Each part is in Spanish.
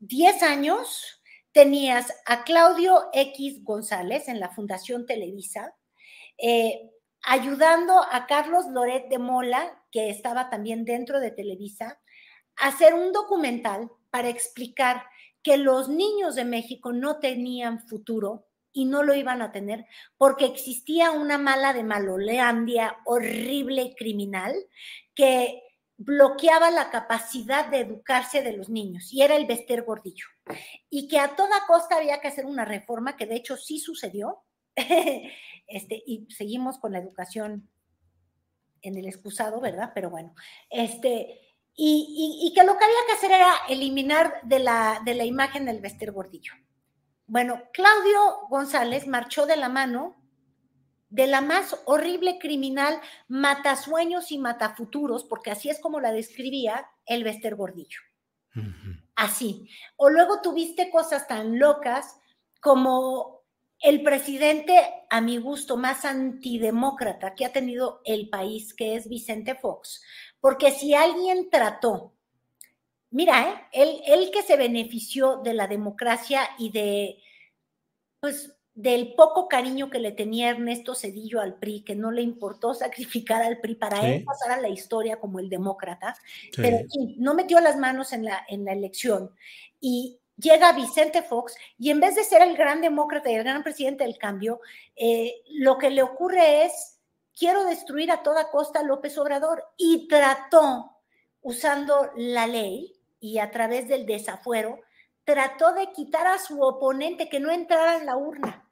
10 años tenías a Claudio X González en la Fundación Televisa, eh, ayudando a Carlos Loret de Mola, que estaba también dentro de Televisa, a hacer un documental para explicar que los niños de México no tenían futuro y no lo iban a tener porque existía una mala de Maloleandia horrible criminal que bloqueaba la capacidad de educarse de los niños y era el Bester Gordillo. Y que a toda costa había que hacer una reforma que de hecho sí sucedió. este, y seguimos con la educación en el excusado, ¿verdad? Pero bueno, este, y, y- que lo que había que hacer era eliminar de la, de la imagen del Bester Gordillo. Bueno, Claudio González marchó de la mano de la más horrible criminal matasueños y matafuturos, porque así es como la describía el Bester Gordillo. Así. O luego tuviste cosas tan locas como el presidente, a mi gusto, más antidemócrata que ha tenido el país, que es Vicente Fox. Porque si alguien trató, mira, ¿eh? él, él que se benefició de la democracia y de, pues, del poco cariño que le tenía Ernesto Cedillo al PRI, que no le importó sacrificar al PRI para Sí. él pasar a la historia como el demócrata, Sí. pero no metió las manos en la, en la elección. Y llega Vicente Fox y en vez de ser el gran demócrata y el gran presidente del cambio, eh, lo que le ocurre es, quiero destruir a toda costa a López Obrador. Y trató, usando la ley y a través del desafuero, trató de quitar a su oponente que no entrara en la urna.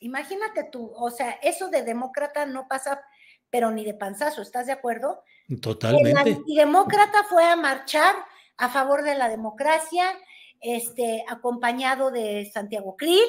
Imagínate tú, o sea, eso de demócrata no pasa, pero ni de panzazo, ¿estás de acuerdo? El Totalmente. antidemócrata fue a marchar a favor de la democracia, este, acompañado de Santiago Krill.